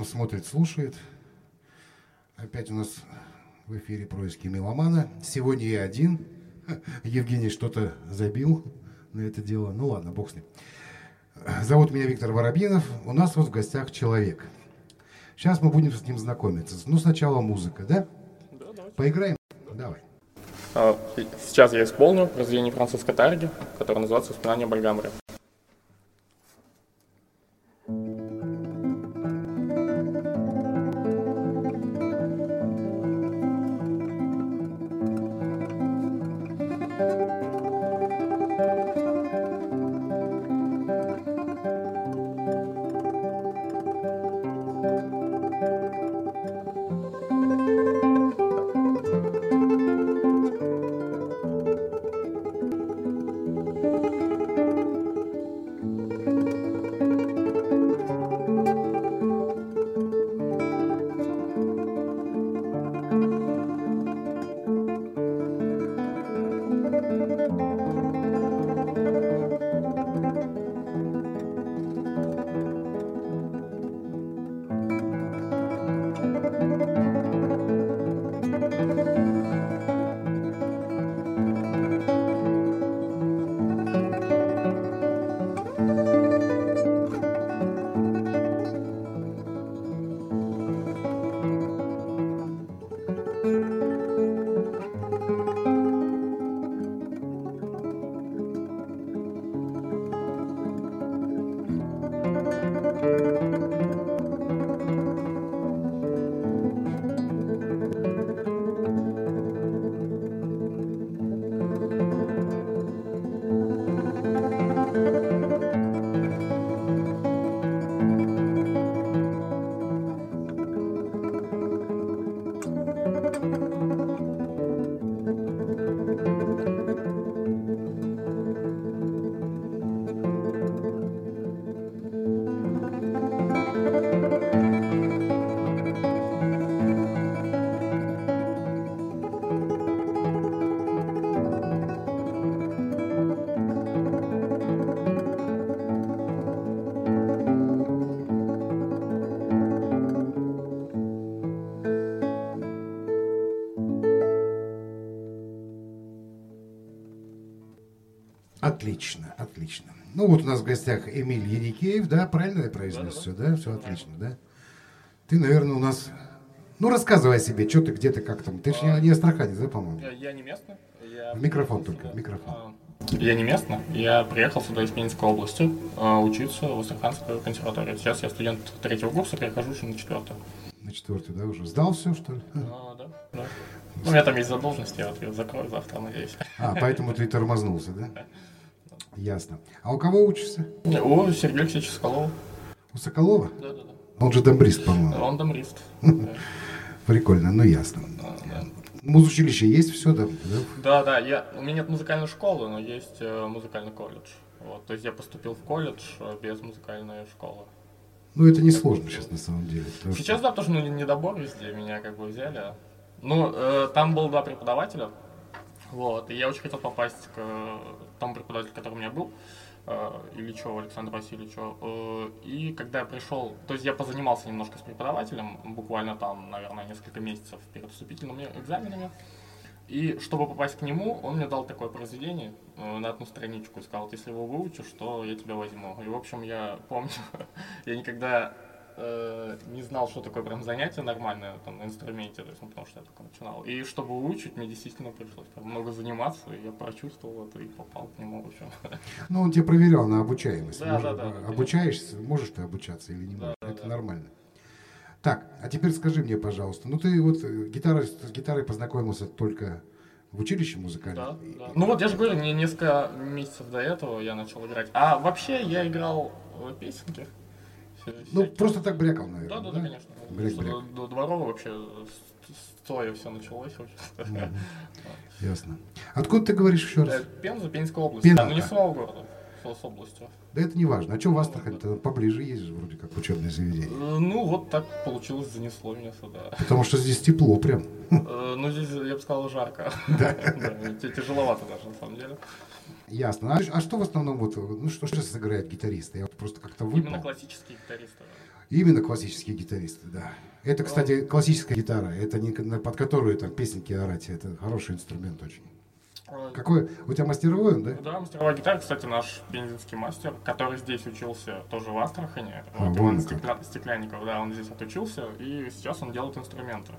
Нас смотрит, слушает. Опять у нас в эфире происки меломана. Сегодня я один. Евгений что-то забил на это дело. Ну ладно, бог с ним. Зовут меня Виктор Воробьинов. У нас вот в гостях человек. Сейчас мы будем с ним знакомиться. Ну, сначала музыка, да? Да, давай. Поиграем? Давай. А, сейчас я исполню произведение французской тарги, которое называется «Воспоминания Бальгамбря». Отлично, отлично. Ну вот у нас в гостях Эмиль Яникеев, да, правильно я произнес все, да? Все отлично, да? Ты, наверное, у нас... Ну, рассказывай о себе, что ты, где ты, как там. Ты же не, не астраханец, да, по-моему? Я, я не местный. Я... В микрофон только, в микрофон. А, Я не местный. Я приехал сюда из Пензенской области э, учиться в Астраханской консерватории. Сейчас я студент третьего курса, перехожу уже на четвертый. На четвертый, да, уже? Сдал все, что ли? А, да, да. Ну, у меня там есть задолженности, я вот ее закрою завтра, надеюсь. А, поэтому ты тормознулся, да? Ясно. А у кого учишься? У Сергея Алексеевича Соколова. У Соколова? Да, да, да. Он же домбрист, по-моему. Он домрист. Да, Прикольно, ну ясно. Музучилище есть все, да? да? Да, я, у меня нет музыкальной школы, но есть э, музыкальный колледж. Вот, то есть я поступил в колледж э, без музыкальной школы. Ну, это не сложно сейчас, на самом деле. потому что- Сейчас, да, тоже ну, недобор везде, меня как бы взяли. Ну, э, там было два преподавателя, вот, и я очень хотел попасть к тому преподавателю, который у меня был, э, Ильичеву Александру Васильевичу. Э, и когда я пришел, то есть я позанимался немножко с преподавателем, буквально там, наверное, несколько месяцев перед вступительными экзаменами. И чтобы попасть к нему, он мне дал такое произведение э, на одну страничку и сказал, если его выучишь, то я тебя возьму. И, в общем, я помню, я никогда э, не знал, что такое прям занятие нормальное там, на инструменте, то есть, ну, потому что я только начинал. И чтобы выучить, мне действительно пришлось прям много заниматься, и я прочувствовал это и попал к нему, в общем. Ну, он тебя проверял на обучаемость. Да, Может, да, да, да, Обучаешься, можешь ты обучаться или не Да, можешь. да, Это да. нормально. Так, а теперь скажи мне, пожалуйста, ну ты вот э, гитарой, с гитарой познакомился только в училище Да, музыкальном? да. Ну вот я же говорю, не несколько месяцев до этого я начал играть. А вообще я играл э, песенки. Ну, просто так брякал, наверное. Да, да, да, конечно. Бряк, бряк. До, дворова вообще стоя все началось. Ясно. Откуда ты говоришь еще Э, раз? Пенза, Пензенская область. Пенза. Да, ну не с самого города, с областью. Да это не важно. А что в Астрахань? то поближе есть вроде как учебное заведение. Э, Ну вот так получилось, занесло меня сюда. Потому что здесь тепло прям. Э, Ну здесь, я бы сказал, жарко. Да, тяжеловато даже, на самом деле. Ясно. А, а что в основном вот, ну что сейчас играет гитаристы? Я вот просто как-то выпал. Именно классические гитаристы. Именно классические гитаристы, да. Это, кстати, классическая гитара. Это не под которую там песенки орать. Это хороший инструмент очень. Э, Какой? У тебя мастеровой да? Да, мастеровая гитара, кстати, наш пензенский мастер, который здесь учился тоже в Астрахане. А, Вот, Иван. Стекля- Стеклянников, да, он здесь отучился, и сейчас он делает инструменты.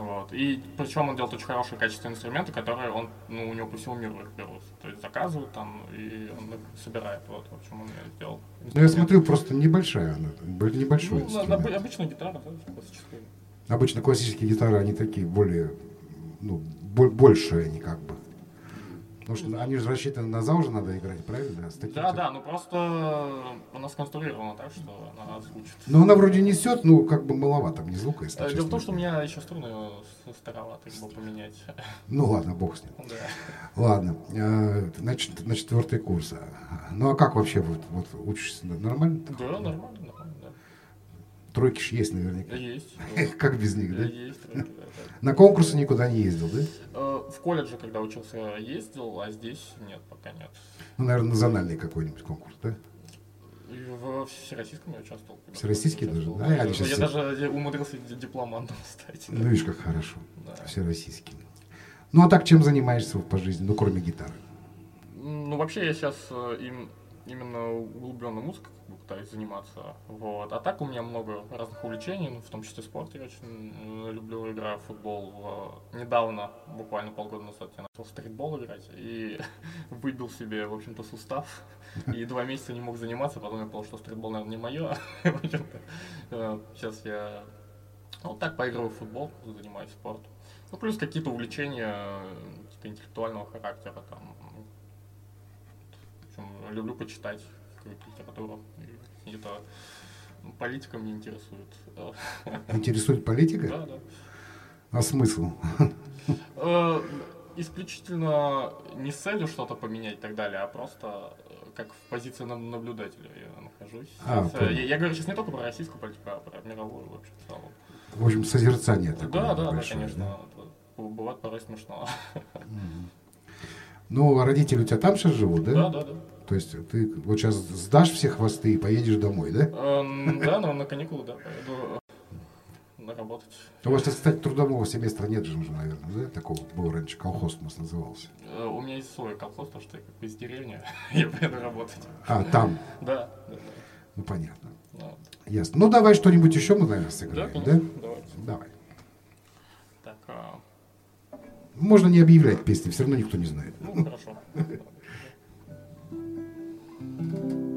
Вот. И причем он делает очень хорошие качественные инструменты, которые он, ну, у него по всему миру их берут. То есть заказывают там, и он их собирает. Вот, в общем, он мне сделал. Ну, я смотрю, просто небольшая она. Небольшой Ну, инструмент. обычная гитара, да, классическая. Обычно классические гитары, они такие более, ну, бо- большие они как бы. Потому что они же рассчитаны на зал же надо играть, правильно? Да, таким Да, тем- да, ну просто она сконструирована так, что она звучит. Но она вроде несет, ну, как бы маловато мне звука, если Э, Дело в том, что у меня еще струны с- староваты, их бы поменять. Ну ладно, бог с ним. Да. Ладно, э, значит, на четвертый курс. Ну а как вообще вот, вот учишься? Нормально? Да, нормально, нормально, да. Тройки ж есть наверняка. Есть. Как без них, да? Есть. тройки, да, да. На конкурсы никуда не ездил, да? Э, В колледже, когда учился, ездил, а здесь нет, пока нет. Ну, наверное, национальный какой-нибудь конкурс, да? В всероссийском я участвовал. Всероссийский даже? Да, я сейчас я даже умудрился ди- дипломантом стать. Ну, видишь, как хорошо. Да. Всероссийский. Ну, а так чем занимаешься по жизни, ну, кроме гитары? Ну, вообще, я сейчас им, именно углубленно музыкой пытаюсь заниматься. Вот. А так у меня много разных увлечений, ну, в том числе спорт. Я очень э, люблю, играю в футбол. В- Недавно, буквально полгода назад, я начал стритбол играть и выбил себе, в общем-то, сустав. И два месяца не мог заниматься, потом я понял, что стритбол, наверное, не мое. Э, сейчас я вот так поигрываю в футбол, занимаюсь спортом. Ну, плюс какие-то увлечения э, какие-то интеллектуального характера, там, общем, люблю почитать какую-то литературу. И это политика меня интересует. Интересует политика? Да, да. А смысл? Э, Исключительно не с целью что-то поменять и так далее, а просто э, как в позиции наблюдателя я нахожусь. А, э, я, я говорю сейчас не только про российскую политику, а про мировую вообще в целом. В общем, созерцание такое Да, да, да, большое, конечно. это Бывает порой смешно. Ну, а родители у тебя там сейчас живут, да? Да, да, да. То есть ты вот сейчас сдашь все хвосты и поедешь домой, да? Эм, Да, но на каникулы, да, поеду э, на работать. У вас, кстати, трудового семестра нет же уже, наверное, да? Такого был раньше, колхоз у нас назывался. Э, У меня есть свой колхоз, потому что я как бы из деревни, я поеду работать. А, там. Да, Ну, понятно. Ну, Ясно. Ну, давай что-нибудь еще мы, наверное, сыграем, да? давайте. Давай. Так, а, можно не объявлять песни, все равно никто не знает. Ну, хорошо.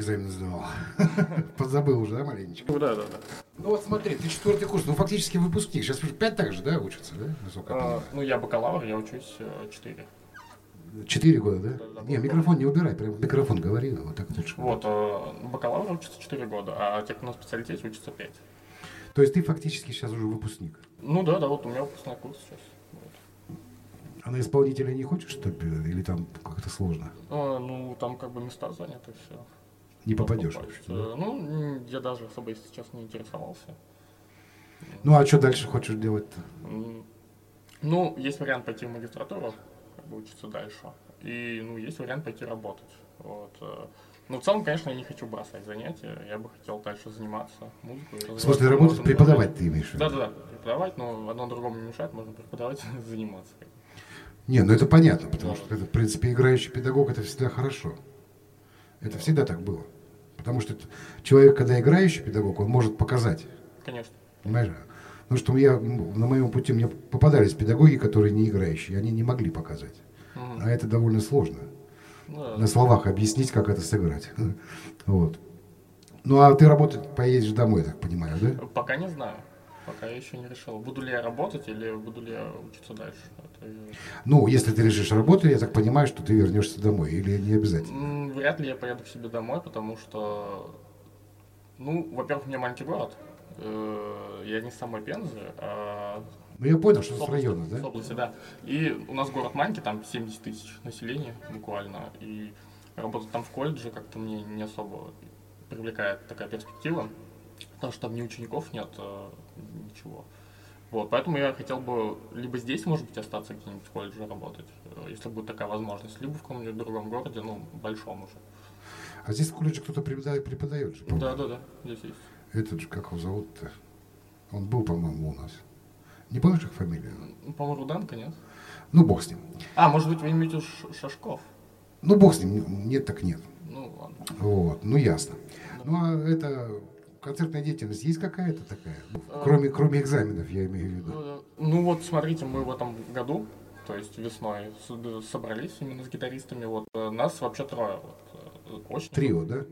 экзамен сдавал. Подзабыл уже, да, маленечко? Да, да, да. Ну вот смотри, ты четвертый курс, ну фактически выпускник. Сейчас уже пять так же, да, учатся, да? Насколько А, ну, я бакалавр, я учусь 4. Четыре года, да? Да, да, Не, микрофон не убирай, прям микрофон говори, вот так лучше. Вот, э, бакалавр учатся 4 года, а те, кто на специалитете, учатся 5. То есть ты фактически сейчас уже выпускник. Ну да, да, вот у меня выпускной курс сейчас. А на исполнителя не хочешь, что ли, или там как-то сложно? А, ну, там как бы места заняты, все. Не попадешь. Ну, м, я даже особо, если честно, не интересовался. Ну а что дальше хочешь делать-то? Ну, есть вариант пойти в магистратуру, как бы учиться дальше. И, ну, есть вариант пойти работать. Вот. э. Ну, в целом, конечно, я не хочу бросать занятия. Я бы хотел дальше заниматься музыкой. В смысле работать, преподавать ты имеешь в виду? Да, да, да, преподавать, но одно другому не мешает, можно преподавать, заниматься. Не, ну это понятно, потому Да. что это, в принципе, играющий педагог это всегда хорошо. Это всегда так было. Потому что человек, когда играющий педагог, он может показать. Конечно. Понимаешь? Потому что я, на моем пути мне попадались педагоги, которые не играющие, они не могли показать. Мгм. А это довольно сложно. Ну, да. На словах объяснить, как это сыграть. Вот. Ну а ты работать поедешь домой, я так понимаю, да? Пока не знаю. Пока я еще не решил, буду ли я работать или буду ли я учиться дальше. Это, Ну, если ты решишь работать, я так понимаю, что ты вернешься домой, или не обязательно. Вряд ли я поеду к себе домой, потому что, ну, во-первых, у меня маленький город. Э, Я не с самой Пензы, а Ну, я понял, что с с района, с да? области, да. И у нас город маленький, там 70 тысяч населения буквально. И работать там в колледже как-то мне не особо привлекает такая перспектива. Потому что там ни учеников нет, э, ничего. Вот, поэтому я хотел бы либо здесь, может быть, остаться где-нибудь в колледже работать, э, если будет такая возможность, либо в каком-нибудь другом городе, ну, большом уже. А здесь в колледже кто-то преподает, преподает же. Да, да, да, здесь есть. Этот же, как его зовут-то? Он был, по-моему, у нас. Не помнишь их фамилию? Ну, По-моему, Руденко, нет? Ну, бог с ним. А, может быть, вы имеете Шашков? Ну, бог с ним. Нет, так нет. Ну, ладно. Вот, ну ясно. Ну, а это концертная деятельность есть какая-то такая? Э. Кроме, кроме экзаменов, я имею в виду. Э, Ну вот, смотрите, мы в этом году, то есть весной, с- собрались именно с гитаристами. Вот э, нас вообще трое. Вот, э, очень. Трио, да?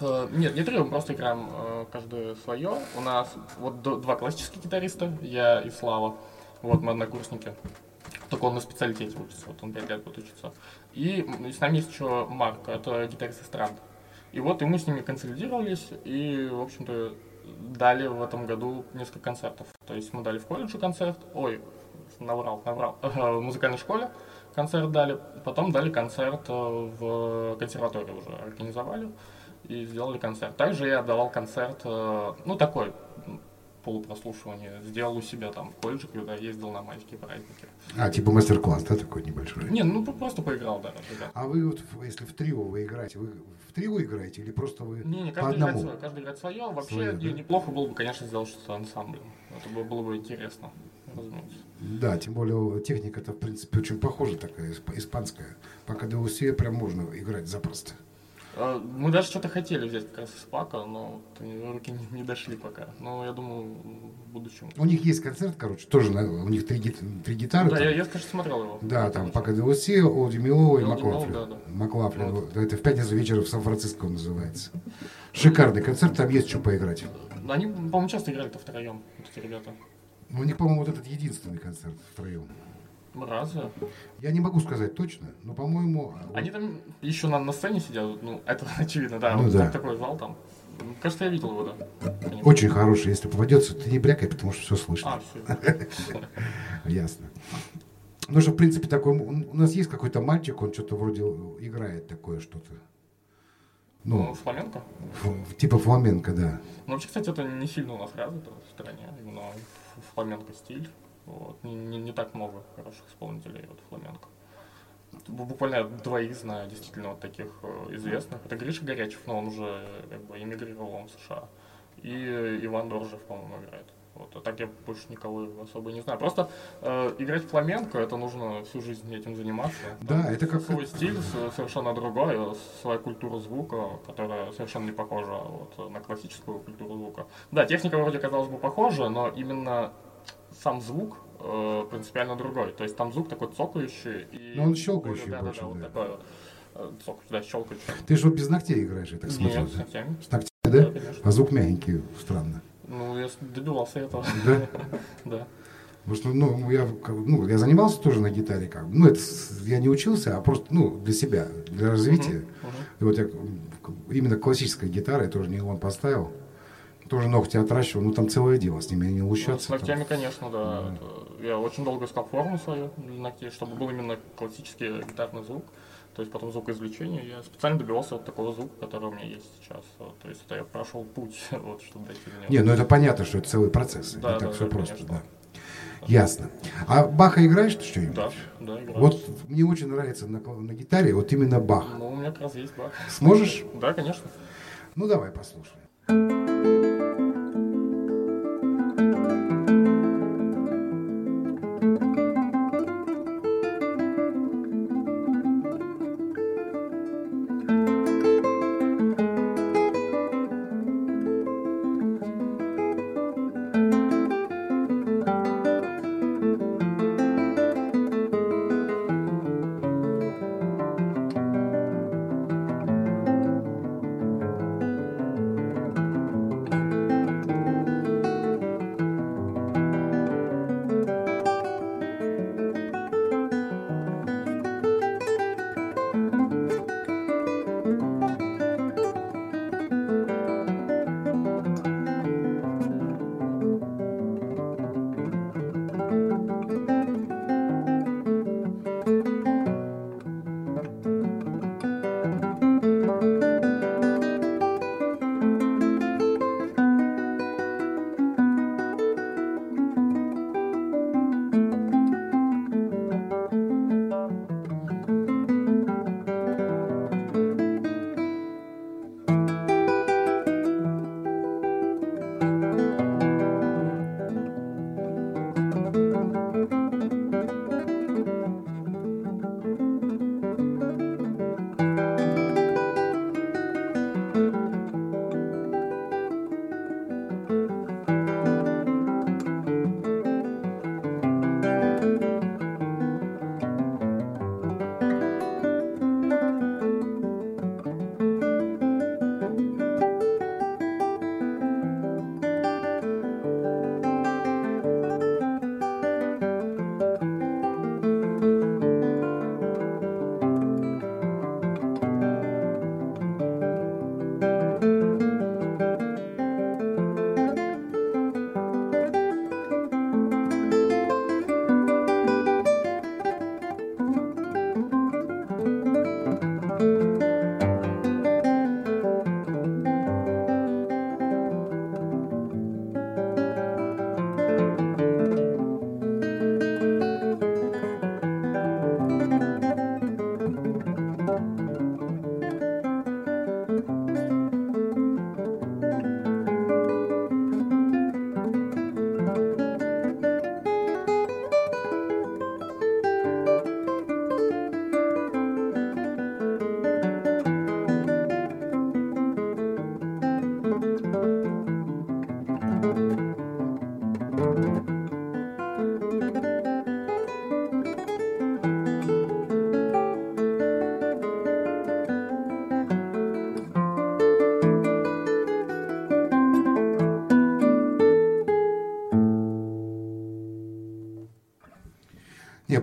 Э, Нет, не трио, мы просто играем э, каждое свое. У нас вот два классических гитариста, я и Слава. Вот мы однокурсники. Только он на специалитете учится, вот он 5 лет будет учиться. И с нами есть еще Марк, это гитарист эстрады. И вот и мы с ними консолидировались и, в общем-то, дали в этом году несколько концертов. То есть мы дали в колледже концерт, ой, наврал, наврал, в музыкальной школе концерт дали, потом дали концерт э, в консерватории уже организовали и сделали концерт. Также я давал концерт, э, ну такой, м, полупрослушивание, сделал у себя там в колледже, когда ездил на майские праздники. А, типа мастер-класс, да, такой небольшой? Не, ну просто поиграл, да, ребят. А вы вот, если в трио вы играете, вы в трио играете или просто вы Не, не, по играет одному? свое, каждый играет свое. Вообще Свое, не- да? неплохо было бы, конечно, сделать что-то ансамблем. Это бы- было бы интересно, разумеется. Да, тем более техника-то, в принципе, очень похожа такая, исп- испанская. По КДУСе прям можно играть запросто. Э, Мы даже что-то хотели взять как раз из пака, но вот руки не, не дошли пока. Но я думаю, в будущем. У них есть концерт, короче, тоже на- у них три, три гитары. Да, там. я, я, конечно, смотрел его. Да, там по КДУСе, Олди Милова и Маклафлин. да, да. Маклафлин. Вот. Вот. Это в пятницу вечером в Сан-Франциско называется. Шикарный концерт, там есть что поиграть. Они, по-моему, часто играли-то втроем, вот эти ребята. У них, по-моему, вот этот единственный концерт втроем. Разве? Я не могу сказать точно, но, по-моему... вот- Они там еще на, на сцене сидят, ну, это очевидно, да, Ну вот да. так- такой зал там. Кажется, я видел его, да. Очень хороший, если попадется, ты не брякай, потому что все слышно. А, все. Ясно. Ну что, в принципе, такой... У нас есть какой-то мальчик, он что-то вроде играет такое что-то. Ну, Ну, фламенко. ф- типа фламенко, да. Ну, вообще, кстати, это не сильно у нас развито в стране, именно ф- фламенко стиль. Вот. Не, не- не так много хороших исполнителей вот фламенко. Бу- Буквально двоих знаю, действительно, вот таких э, известных. Это Гриша Горячев, но он уже как бы эмигрировал он в США. И Иван Доржев, по-моему, играет. Вот. А так я больше никого особо не знаю. Просто э, играть в фламенко, это нужно всю жизнь этим заниматься. Да, Там это как- Свой стиль совершенно другой, своя культура звука, которая совершенно не похожа вот, на классическую культуру звука. Да, техника вроде казалось бы похожа, но именно сам звук э, принципиально другой. То есть там звук такой цокающий. И Ну, он щелкающий более- больше, вот да. такой вот. Э, Только туда щелкаешь. Ты же вот без ногтей играешь, я так смотрю. Нет, с ногтями. С ногтями, Да, да? конечно. А звук мягенький, странно. Ну, я добивался этого. Да? Да. Потому что, ну, я, как бы, ну, я занимался тоже на гитаре, как бы. Ну, это я не учился, а просто, ну, для себя, для развития. Мгм. И вот я именно классическая гитара, я тоже не он поставил. Тоже ногти отращивал, ну, там целое дело, с ними не Ну, лущаться. С там. ногтями, конечно, да. Это- Я очень долго искал форму свою для ногтей, чтобы был именно классический гитарный звук. То есть потом звукоизвлечение. Я специально добивался вот такого звука, который у меня есть сейчас. Вот. То есть это я прошел путь, вот, чтобы дойти до него. Не, ну это понятно, что это целый процесс. Да, не так да, все да, просто, конечно. да. Ясно. А Баха играешь ты что-нибудь? Да, да, играю. Вот мне очень нравится на, на гитаре вот именно Бах. Ну, у меня как раз есть бах. Сможешь? Да, конечно. Ну давай послушаем.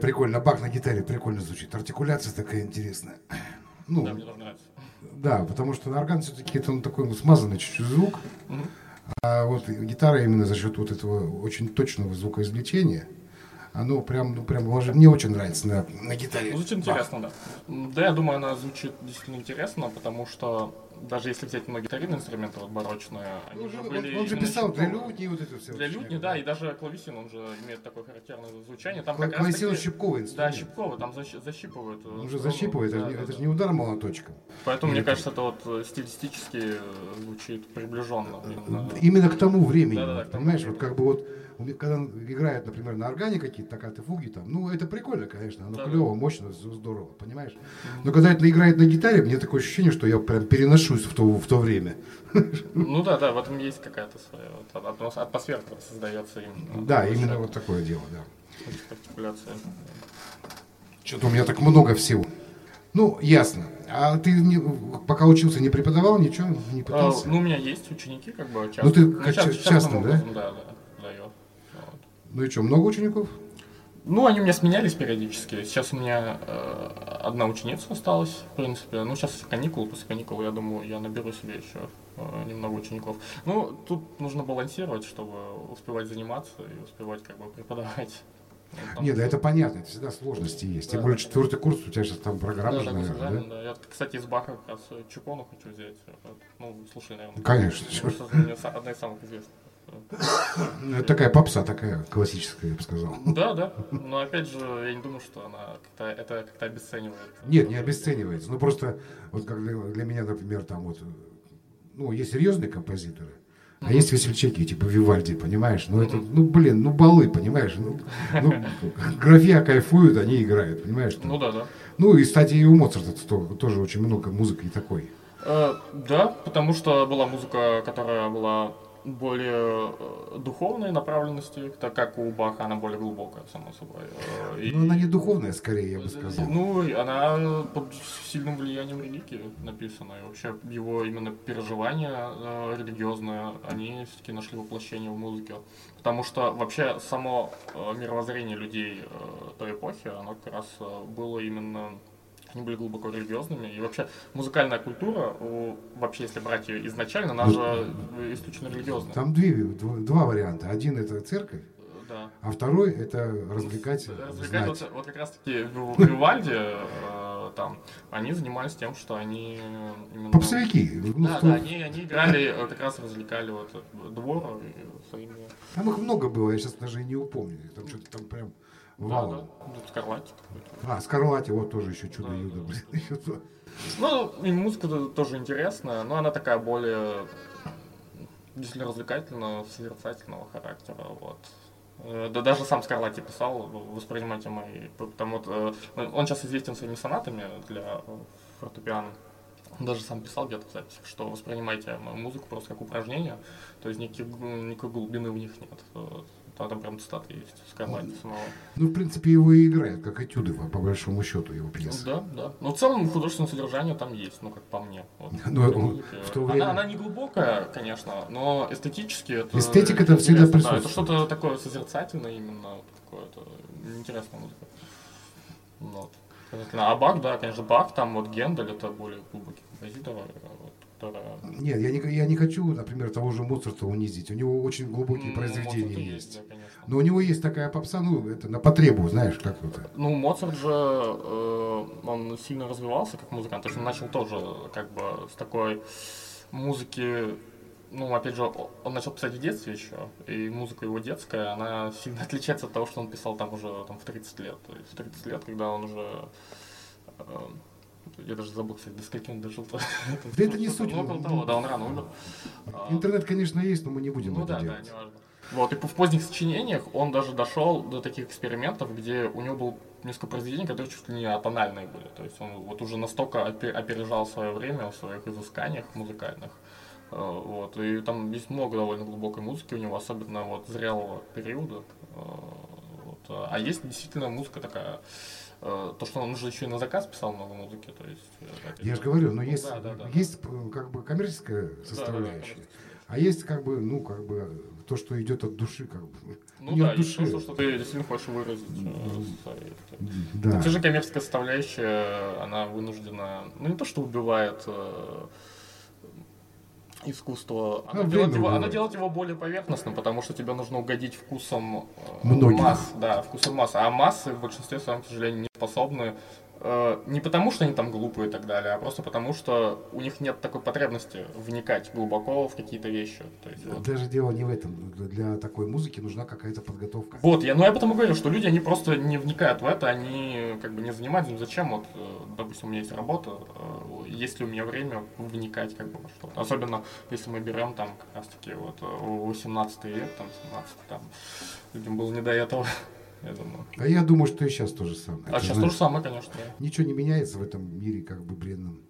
Прикольно. Бах на гитаре прикольно звучит. Артикуляция такая интересная. Ну, Да, мне тоже нравится. да, потому что на орган все-таки это он такой ну, смазанный чуть-чуть звук. Мгм. А вот гитара именно за счет вот этого очень точного звукоизвлечения, оно прям, ну, прям мне очень нравится на, на гитаре. Ну, Звучит Бах. интересно, да. Да, я думаю, она звучит действительно интересно, потому что даже если взять многие гитарные инструменты, вот барочные, они Ну, же он, были он же писал для лютни вот это все. Для лютни, да, и даже клавесин, он же имеет такое характерное звучание. Там Кла- как раз Клавесин таки- щипковый Да, инструмент. щипковый, там защ- защипывают. э, Он же защипывает, это, Да, не- да, это да. не удар молоточком. Поэтому, Или мне кажется, это вот э, стилистически э, звучит приближенно. именно. Именно к тому времени. Да-да-да, к тому понимаешь, времени. вот как бы вот, когда он играет, например, на органе какие-то токкаты, фуги там, ну, это прикольно, конечно, оно Да-да. клево, мощно, з- здорово, понимаешь? Но когда это играет на гитаре, мне такое ощущение, что я прям переношусь в то, в то время. Ну да, да, в этом есть какая-то своя вот, атмос- атмосфера создается именно. Да, именно вот такое дело, да. Что-то у меня так много всего. Ну, ясно. А ты не, пока учился, не преподавал, ничего не А, пытался? ну, у меня есть ученики, как бы, часто. Ну, ты как част- ча- частным, да? образом, Да, да. Ну и что, много учеников? Ну, они у меня сменялись периодически. Сейчас у меня э, одна ученица осталась, в принципе. Ну, сейчас каникулы, после каникул, я думаю, я наберу себе еще э, немного учеников. Ну, тут нужно балансировать, чтобы успевать заниматься и успевать как бы преподавать. Потому Нет, да это понятно, это всегда сложности есть. Тем Да. более четвертый курс, у тебя сейчас там программа Да, же, наверное, да? да. Я, кстати, из Баха как раз э, Чупону хочу взять. Ну, слушай, наверное. Конечно, са- одна из самых известных. Ну, Это такая попса, такая классическая, я бы сказал. Да, да. Но опять же, я не думаю, что она как-то это как-то обесценивает. Нет, не обесценивается. Ну просто, вот как для, для меня, например, там вот, ну, есть серьезные композиторы, а есть весельчаки, типа Вивальди, понимаешь? Ну, это, ну, блин, ну, балы, понимаешь? Ну, ну, графья кайфуют, они играют, понимаешь? Ну да, да. Ну, и, кстати, и у Моцарта то- тоже очень много музыки такой. Э, да, потому что была музыка, которая была более э, духовной направленности, так как у Баха она более глубокая, само собой. Э, и- Но она не духовная, скорее, я бы сказал. Ну, она под сильным влиянием религии написана. И вообще его именно переживания э, религиозные, они все-таки нашли воплощение в музыке. Потому что вообще само э, мировоззрение людей э, той эпохи, оно как раз э, было именно они были глубоко религиозными. И вообще музыкальная культура, вообще если брать ее изначально, она же э, исключительно религиозная. Там две, дв- два варианта. Один это церковь, Э, Да. а второй это развлекать, Развлекать, вот, вот как раз таки в Вивальди э, там, они занимались тем, что они э, именно... Попсовики. Ну, Да, да, они, они играли, э, как раз развлекали вот э, двор своими... Там их много было, я сейчас даже и не упомню. Там что-то там прям Да, валом. да, ну, Скарлатти. А, Скарлати, вот тоже еще Да, чудо-юдо, да. блин. еще то. Ну, и музыка то- тоже интересная, но она такая более действительно развлекательного, созерцательного характера, вот. Э, Да даже сам Скарлатти писал, воспринимайте мои... Потому вот, э, он сейчас известен своими сонатами для фортепиано. Он даже сам писал где-то записях, что воспринимайте мою музыку просто как упражнение, то есть никаких, никакой глубины в них нет. Там, там прям цитаты есть Скарлатти самого. Ну, в принципе, его и играют, как этюды, по, большому счету, его пьесы. Да, да. Но в целом художественное содержание там есть, ну как по мне. Вот, Ну, этой он- музыки. в то она, время- она не глубокая, конечно, но эстетически это. Эстетика это всегда интересно, Да, это присутствует. что-то такое созерцательное именно, вот какое-то интересная музыка. Вот. Обязательно. А Бах, да, конечно, Бах, там вот Гендель, это более глубокий композитор, э. Нет, я не, я не хочу, например, того же Моцарта унизить. У него очень глубокие Ну, произведения и есть. да, конечно. Но у него есть такая попса, ну, это на потребу, знаешь, как это. Ну, Моцарт же, э, он сильно развивался как музыкант, то есть он начал тоже как бы с такой музыки, ну, опять же, он начал писать в детстве еще, и музыка его детская, она сильно отличается от того, что он писал там уже там, в 30 лет. То есть в 30 лет, когда он уже... э, я даже забыл, кстати, до скольки он дожил. Да это не суть. Ну, около того, да, он рано умер. Интернет, конечно, есть, но мы не будем ну да, да, неважно. Вот, и в поздних сочинениях он даже дошел до таких экспериментов, где у него было несколько произведений, которые чуть ли не атональные были. То есть он вот уже настолько опе- опережал свое время в своих изысканиях музыкальных. Э, Вот, и там есть много довольно глубокой музыки у него, особенно вот зрелого периода. Э, вот. А есть действительно музыка такая, то, что он же еще и на заказ писал много музыки, то есть... э, опять Я же говорю, но Ну есть, да, да, да. есть э, как бы коммерческая Да, да, да, составляющая, конечно. а есть как бы, ну, как бы то, что идет от души, как бы. Ну не да, от души. то, что ты действительно хочешь выразить. э, Да. Те же коммерческая составляющая, она вынуждена, ну не то, что убивает э, искусство, она, Ну, делает его, убивает. делает его более поверхностным, потому что тебе нужно угодить вкусом э, Многих. масс, да, вкусом масс, а массы в большинстве своем, к сожалению, не способны не потому, что они там глупые и так далее, а просто потому, что у них нет такой потребности вникать глубоко в какие-то вещи. То есть, вот. Даже дело не в этом. Для такой музыки нужна какая-то подготовка. Вот, я, ну я потому говорю, что люди, они просто не вникают в это, они как бы не занимаются, ну, зачем вот, э, допустим, у меня есть работа, э, есть ли у меня время вникать как бы во что-то. Особенно, если мы берем там как раз таки вот э, 18 век, там 17 там, людям было не до этого, я думаю. А я думаю, что и сейчас то же самое. А Ты сейчас знаешь, то же самое, конечно. Ничего не меняется в этом мире как бы бренном.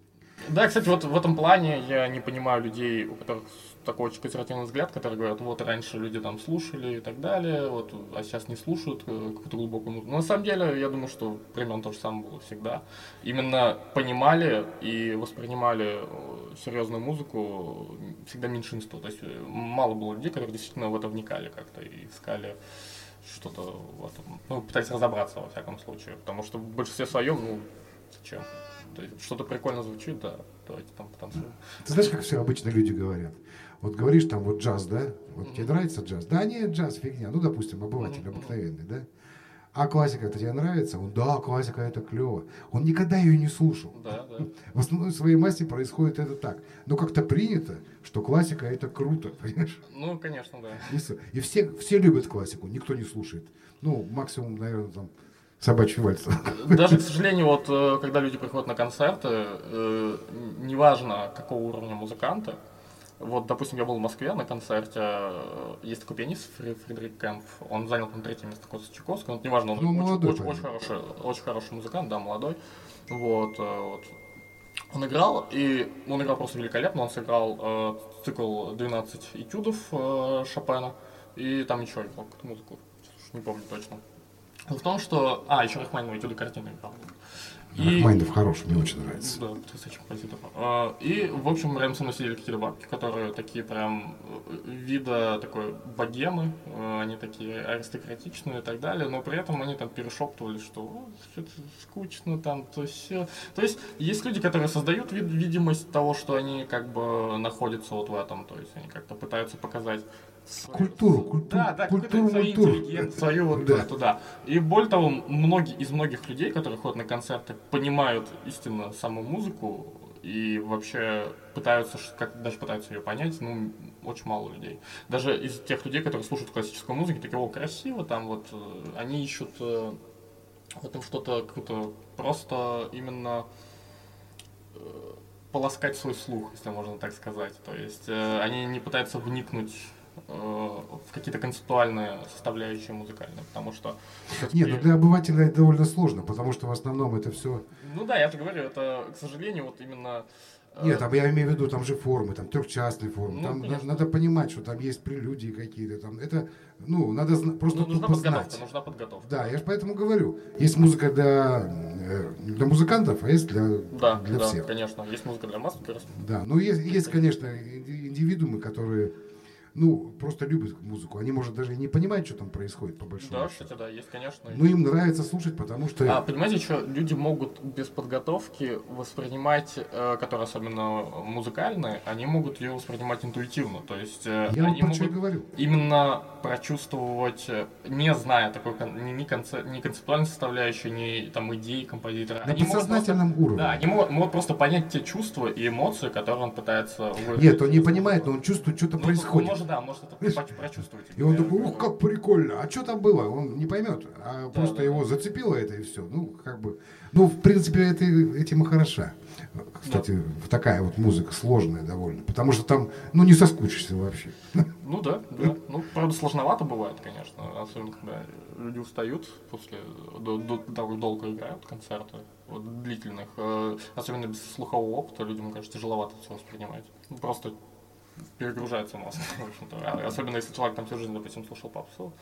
Да, кстати, вот в этом плане я не понимаю людей, у которых такой очень консервативный взгляд, которые говорят, вот раньше люди там слушали и так далее, вот, а сейчас не слушают э, какую-то глубокую музыку. Но на самом деле, я думаю, что примерно то же самое было всегда. Именно понимали и воспринимали э, серьезную музыку всегда меньшинство. То есть э, мало было людей, которые действительно в это вникали как-то и искали что-то в этом, ну, пытались разобраться во всяком случае. Потому что в большинстве своем, ну, зачем? То есть что-то прикольно звучит, да, давайте там потанцуем. Ты знаешь, как все обычно люди говорят? Вот говоришь там вот джаз, да? Вот тебе нравится джаз? Да нет, джаз фигня. Ну, допустим, обыватель обыкновенный, да? А классика это тебе нравится? Он, да, классика это клево. Он никогда ее не слушал. Да, да. В основной своей массе происходит это так. Но как-то принято, что классика это круто, понимаешь? Ну, конечно, да. И, все, все любят классику, никто не слушает. Ну, максимум, наверное, там собачий вальс. Даже, к сожалению, вот э, когда люди приходят на концерты, э, неважно какого уровня музыканты, вот, допустим, я был в Москве на концерте, э, есть такой пианист Фри- Фредерик Кэмп, он занял там третье место после Чайковского, ну, неважно, он Ну, очень, молодой очень, очень хороший, очень хороший музыкант, да, молодой, вот, э, вот. Он играл, и он играл просто великолепно, он сыграл э, цикл 12 этюдов э, Шопена, и там еще играл какую-то музыку, не помню точно. Дело в том, что... А, еще Рахманинова этюды картины играл. И- Рахманинов хороший, мне очень нравится. да, потрясающий композитор. А, И, в общем, рядом со мной сидели какие-то бабки, которые такие прям э, вида такой богемы, э, они такие аристократичные и так далее, но при этом они там перешептывали, что «О, что-то скучно там, то все. То есть есть люди, которые создают вид- видимость того, что они как бы находятся вот в этом, то есть они как-то пытаются показать Культуру, культуру, да, да, культуру, культуру. свою вот Да. туда. И более того, многие из многих людей, которые ходят на концерты, понимают истинно саму музыку и вообще пытаются, как даже пытаются ее понять, ну, очень мало людей. Даже из тех людей, которые слушают классическую музыку, такие, о, красиво, там вот, э, они ищут э, в этом что-то какое-то просто именно э, полоскать свой слух, если можно так сказать. То есть э, они не пытаются вникнуть в какие-то концептуальные составляющие музыкальные, потому что... Нет, ну для обывателя это довольно сложно, потому что в основном это все... Ну да, я же говорю, это, к сожалению, вот именно... э, Нет, там я имею в виду, там же формы, там трехчастные формы. Ну, там конечно. надо понимать, что там есть прелюдии какие-то. Там это, ну, надо просто ну, нужна подготовка, знать. нужна подготовка. Да, я же поэтому говорю. Есть музыка для, э, для музыкантов, а есть для, Да, для да, всех. конечно. Есть музыка для масс. Да, ну есть, есть, конечно, инди- индивидуумы, которые, ну, просто любят музыку. Они, может, даже и не понимают, что там происходит, по большому Да, счету. кстати, да, есть, конечно. Но им нравится слушать, потому что... А, понимаете, что люди могут без подготовки воспринимать, э, которые особенно музыкальные, они могут ее воспринимать интуитивно. То есть э, я вот они про что и могут говорю. именно прочувствовать, э, не зная такой кон- ни, конце- ни концептуальной составляющей, ни там идеи композитора. На Они могут просто- подсознательном уровне. Да, они могут, могут просто понять те чувства и эмоции, которые он пытается выразить. Нет, он не понимает, но он чувствует, что-то Ну, происходит. Может, да, может это прочувствовать. И он такой, ух, как прикольно, а что там было? Он не поймет, а просто его зацепило это и все. Ну, как бы, ну, в принципе, это, этим и хороша. Кстати, такая вот музыка сложная довольно, потому что там, ну, не соскучишься вообще. Ну да, да. Ну, правда, сложновато бывает, конечно. Особенно, когда люди устают после до, до- того, как долго играют концерты, вот, длительных. Э, Особенно без слухового опыта людям, кажется, тяжеловато все воспринимать. Ну, просто перегружается мозг, в общем-то. А Особенно если человек там всю жизнь, допустим, слушал попсу,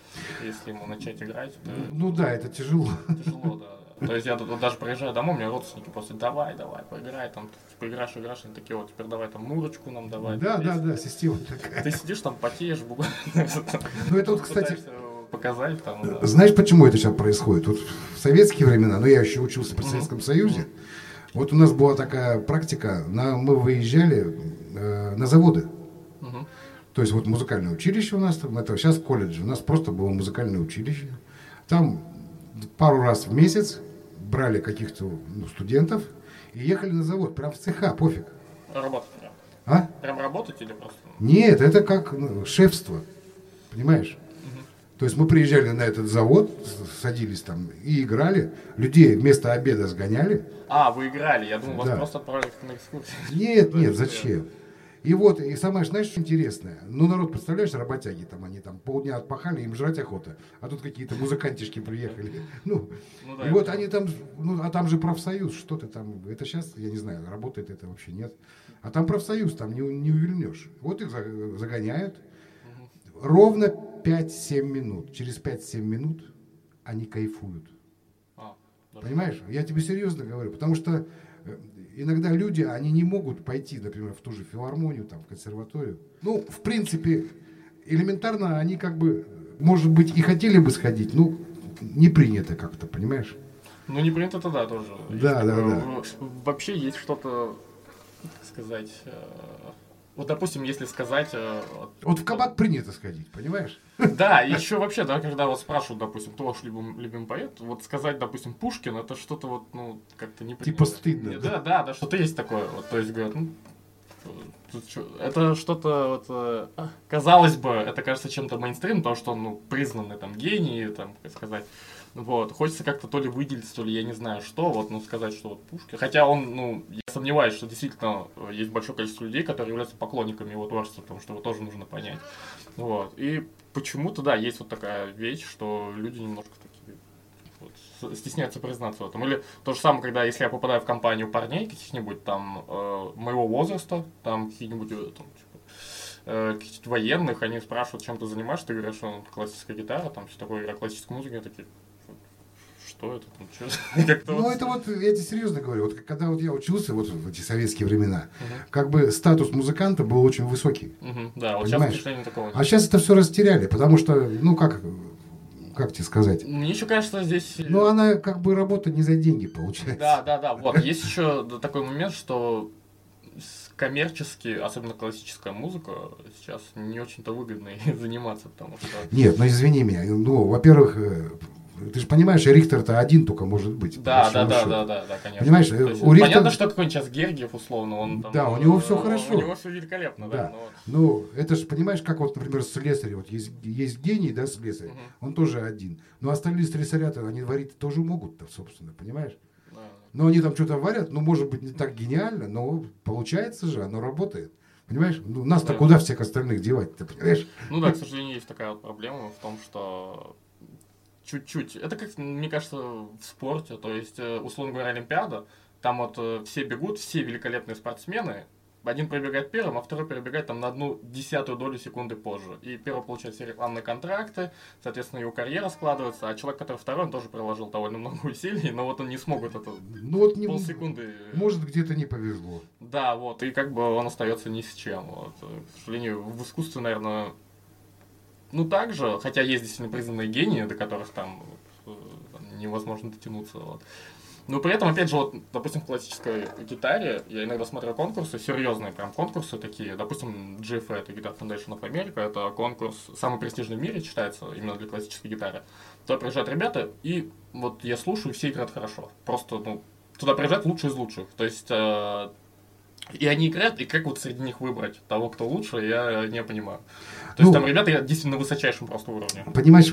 если ему начать играть, то Ну да, это тяжело. тяжело, да. То есть я тут даже приезжаю домой, меня родственники просто давай, давай, поиграй, там, типа, играешь, играешь, они такие, вот, теперь давай там мурочку нам давай. Да, да, да, система такая. Ты сидишь там, потеешь, буквально. Ну это вот, кстати, показать там, да. знаешь, почему это сейчас происходит? Вот в советские времена, ну я еще учился при Советском Союзе, вот у нас была такая практика, на, мы выезжали э, на заводы. То есть вот музыкальное училище у нас, там, это сейчас колледж, у нас просто было музыкальное училище. Там пару раз в месяц брали каких-то ну, студентов и ехали на завод, прям в цеха, пофиг. Работать прям. А? Прям работать или просто? Нет, это как ну, шефство, понимаешь? То есть мы приезжали на этот завод, с- садились там и играли, людей вместо обеда сгоняли. А, вы играли, я думал, вас Да. просто отправили на экскурсию. Нет, нет, это зачем? И вот, и самое, знаешь, что интересное? Ну, народ, представляешь, работяги там, они там полдня отпахали, им жрать охота. А тут какие-то музыкантишки приехали. Ну, Ну да, и вот они там, ну, а там же профсоюз, что ты там, это сейчас, я не знаю, работает это вообще, нет. А там профсоюз, там не, не увильнешь. Вот их за- загоняют. Ровно 5-7 минут. Через 5-7 минут они кайфуют. А, Понимаешь? Я тебе серьезно говорю, потому что иногда люди, они не могут пойти, например, в ту же филармонию, там, в консерваторию. Ну, в принципе, элементарно они как бы, может быть, и хотели бы сходить, ну, не принято как-то, понимаешь? Ну, не принято это да, тоже. Есть Да, да, такое. да. Вообще есть что-то, как сказать... Вот, допустим, если сказать... э, вот- в кабак принято сходить, понимаешь? Да, еще вообще, да, когда вот спрашивают, допустим, кто ваш любим- любимый поэт, вот сказать, допустим, Пушкин, это что-то вот, ну, как-то не Типа стыдно, да? Да, да, да, что-то есть такое. Вот, то есть говорят, ну, это что-то, вот, э, казалось бы, это кажется чем-то мейнстрим, потому что он, ну, признанный там гений, там, как сказать. Вот, хочется как-то то ли выделиться, то ли я не знаю что, вот, ну, сказать, что вот Пушкин. Хотя он, ну, я сомневаюсь, что действительно э, есть большое количество людей, которые являются поклонниками его творчества, потому что его тоже нужно понять. Вот, и почему-то, да, есть вот такая вещь, что люди немножко такие вот, стесняются признаться в этом. Или то же самое, когда если я попадаю в компанию парней каких-нибудь там э, моего возраста, там какие-нибудь э, там, типа, э, военных, они спрашивают, чем ты занимаешься, ты говоришь, что классическая гитара, там все такое, игра классической музыки, я такие, что это там, что Ну, это вот, я тебе серьезно говорю, вот когда вот я учился вот в эти советские времена, как бы статус музыканта был очень высокий. Да, вот сейчас такого. А сейчас это все растеряли, потому что, ну, как, как тебе сказать? Мне еще кажется, здесь... э, Ну, она как бы работа не за деньги получается. Да, да, да. Вот есть еще такой момент, что коммерчески, особенно классическая музыка, сейчас не очень-то выгодно заниматься, потому что... Нет, ну извини меня. Ну, во-первых, э, ты же понимаешь, Рихтер-то один только может быть. Да, да, да, да, да, да, конечно. Понимаешь, То есть у Рихтера- Понятно, что какой-нибудь сейчас Гергиев, условно, он там... Да, у него всё э, хорошо. У него все великолепно, да. Да. но вот- Ну, это же, понимаешь, как вот, например, слесарь, вот есть, есть гений, да, слесарь, Мгм. он тоже один. Но остальные слесаря-то, они варить тоже могут-то, собственно, понимаешь? да. Но они там что-то варят, ну, может быть, не так гениально, но получается же, оно работает. Понимаешь? Ну, нас-то Да. куда всех остальных девать, ты понимаешь? Ну да, к сожалению, есть такая вот проблема в том, что чуть-чуть. Это как, мне кажется, в спорте. То есть, э, условно говоря, Олимпиада, там вот э, все бегут, все великолепные спортсмены. Один пробегает первым, а второй перебегает там на одну десятую долю секунды позже. И первый получает все рекламные контракты, соответственно, его карьера складывается, а человек, который второй, он тоже приложил довольно много усилий, но вот он не смог вот это Ну, вот не, полсекунды. может, где-то не повезло. Да, вот, и как бы он остается ни с чем. Вот. К сожалению, в искусстве, наверное, ну так же, хотя есть действительно признанные гении, до которых э, там невозможно дотянуться. Вот. Но при этом, опять же, вот, допустим, в классической гитаре я иногда смотрю конкурсы, серьезные прям конкурсы такие. Допустим, GFA, это Guitar Foundation of America, это конкурс самый престижный в мире, считается, именно для классической гитары. Туда приезжают ребята, и вот я слушаю, все играют хорошо. Просто, ну, туда приезжают лучшие из лучших. То есть, э, и они играют, и как вот среди них выбрать того, кто лучше, я не понимаю. То есть Ну, там ребята действительно на высочайшем просто уровне. Понимаешь,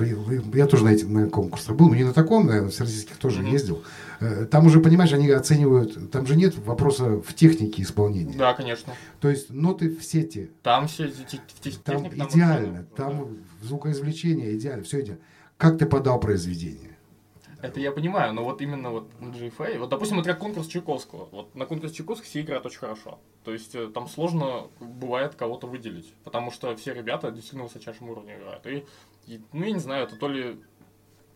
я тоже на этих на конкурсах был, но не на таком, наверное, в всероссийских тоже Мгм. ездил. Э, Там уже, понимаешь, они оценивают, там же нет вопроса в технике исполнения. Да, конечно. То есть ноты все те, Там все эти те- те- там техника, идеально, там да. звукоизвлечение идеально, все идеально. Как ты подал произведение? Это я понимаю, но вот именно вот на GFA, вот допустим, это как конкурс Чайковского. Вот на конкурс Чайковского все играют очень хорошо. То есть э, там сложно бывает кого-то выделить, потому что все ребята действительно на высочайшем уровне играют. И, и, ну, я не знаю, это то ли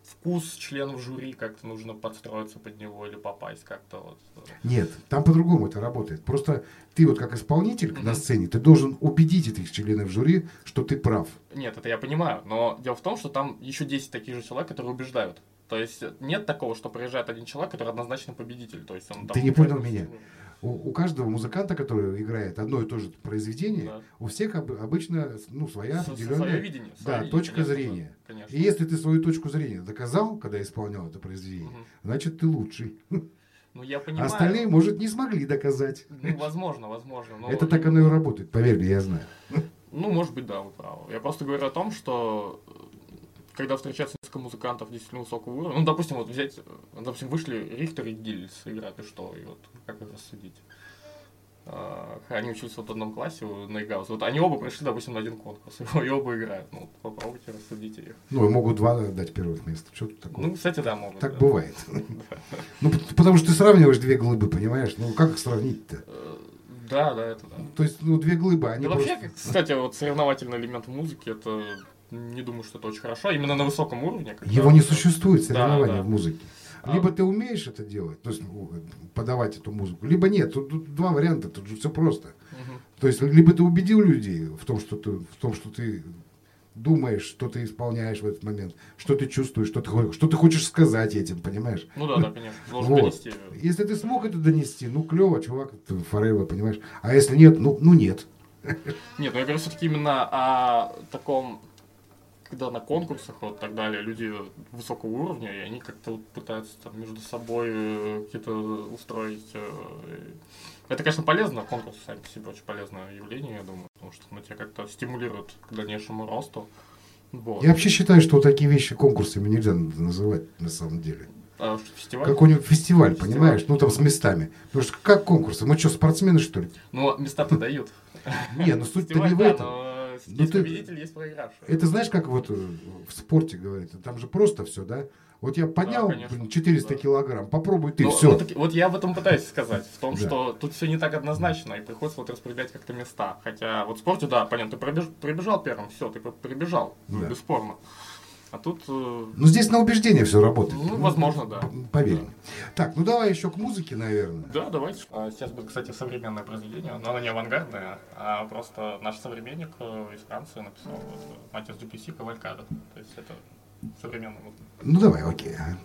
вкус членов жюри как-то нужно подстроиться под него или попасть как-то вот. Нет, там по-другому это работает. Просто ты вот как исполнитель Мгм. на сцене, ты должен убедить этих членов жюри, что ты прав. Нет, это я понимаю, но дело в том, что там еще 10 таких же человек, которые убеждают. То есть нет такого, что приезжает один человек, который однозначно победитель. То есть он там Ты не понял меня. У, у каждого музыканта, который играет одно и то же произведение, Да. у всех об- обычно ну, своя С- определенная... Свое видение. да, свое видение, точка конечно, зрения. да, Конечно. И если ты свою точку зрения доказал, когда исполнял это произведение, Мгм. значит ты лучший. Ну, я А понимаю. остальные, может, не смогли доказать. Ну, возможно, возможно. но- Это так оно и работает, поверь мне, я знаю. Ну, может быть, да, вы правы. Я просто говорю о том, что когда встречается несколько музыкантов действительно высокого уровня, ну, допустим, вот взять, э, допустим, вышли Рихтер и Гильс играть, и что, и вот как их рассудить? а, они учились вот в одном классе на ИГАУС. Вот они оба прошли, допустим, на один конкурс, и оба играют. Ну, попробуйте, рассудите их. Ну, и могут два дать первых мест. Что тут такое? Ну, кстати, да, могут. Так да. бывает. Ну, потому что ты сравниваешь две глыбы, понимаешь? Ну, как их сравнить-то? Э, Да, да, это да. То есть, ну, две глыбы, они вообще, кстати, вот соревновательный элемент в музыке, это не думаю, что это очень хорошо. Именно на высоком уровне. когда- Его не существует, Да, соревнования да. в музыке. А- Либо ты умеешь это делать, то есть ну, подавать эту музыку, либо нет. Тут, тут два варианта, тут же все просто. Мгм. То есть, либо ты убедил людей в том, что ты, в том, что ты думаешь, что ты исполняешь в этот момент, что ты чувствуешь, что ты, что ты хочешь сказать этим, понимаешь? Ну да, да, конечно. Должен Вот. донести. Если ты смог это донести, ну клево, чувак, forever, понимаешь? А если нет, ну, ну нет. Нет, ну я говорю все-таки именно о таком, когда на конкурсах вот так далее, люди высокого уровня, и они как-то вот пытаются там между собой э, какие-то устроить. э, Это, конечно, полезно, конкурсы сами по себе очень полезное явление, я думаю, потому что ну, тебя как-то стимулирует к дальнейшему росту. Вот. Я вообще считаю, что вот такие вещи конкурсами нельзя называть на самом деле. А фестиваль? Какой-нибудь фестиваль, Фестиваль. понимаешь? Ну там с местами. Потому что как конкурсы? Мы что, спортсмены, что ли? Ну, места-то дают. Не, ну суть-то не в этом. Но Ну, есть ты- победитель, есть проигравший. Это знаешь, как вот э, в спорте говорится, там же просто все, да? Вот я поднял конечно. блин, 400 Да. килограмм, попробуй ты, все. так- вот я об этом пытаюсь сказать, в том, Да. что тут все не так однозначно, и приходится вот распределять как-то места. Хотя вот в спорте, да, понятно, ты пробеж- прибежал первым, все, ты прибежал, Да. бесспорно. А тут, э, Ну здесь на убеждение все работает. ну, возможно, да. Поверь Да. мне. Так, ну давай еще к музыке, наверное. Да, давайте. А, Сейчас будет, кстати, современное произведение, но оно не авангардное, а просто наш современник э, из Франции написал вот, Матис Дюпюси Кавалькада. То есть это современная музыка. Ну давай, окей. ага.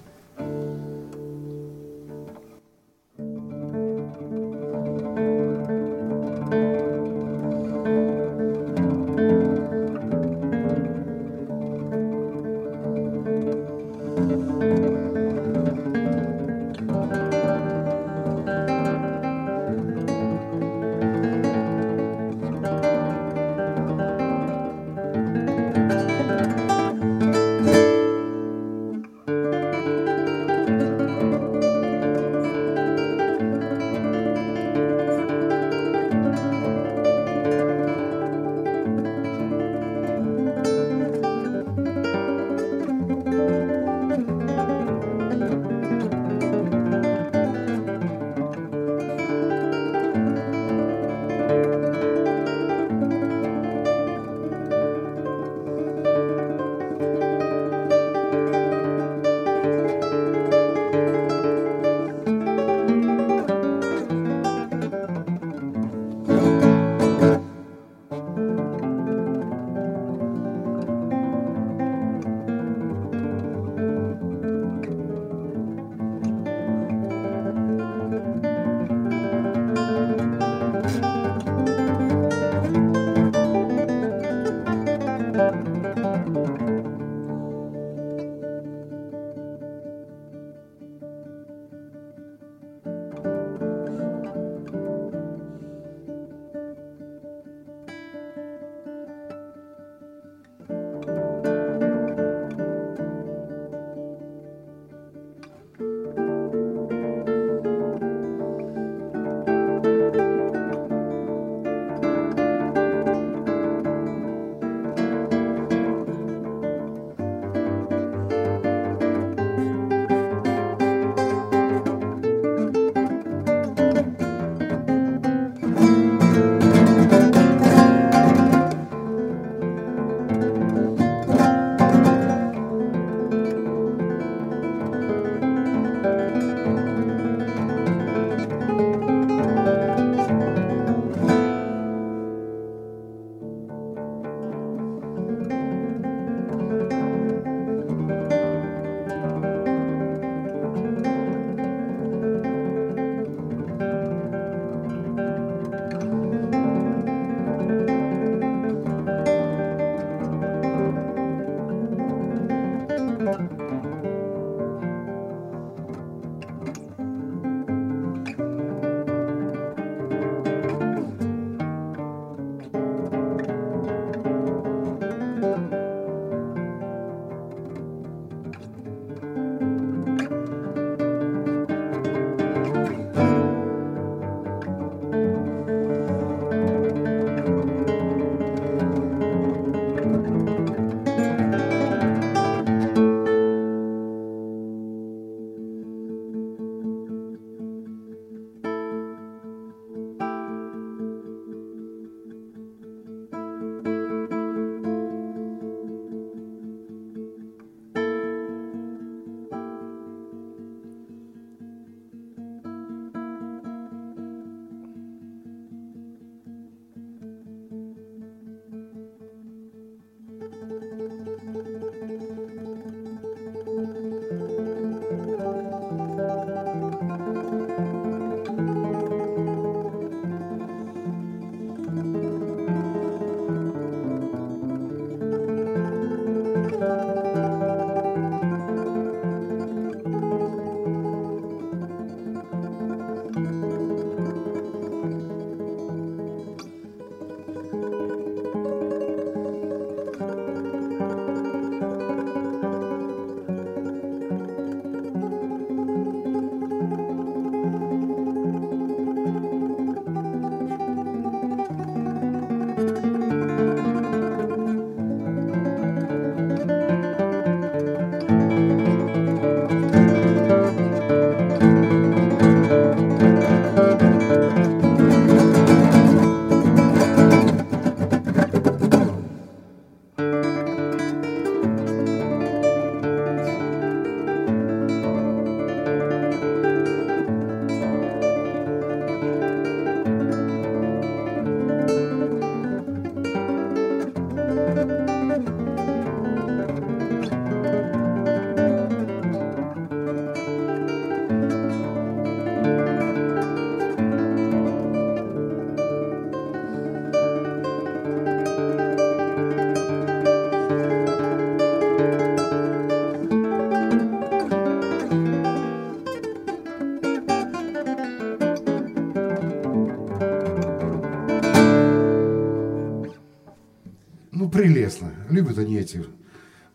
Интересно. Любят они эти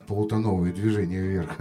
полутоновые движения вверх.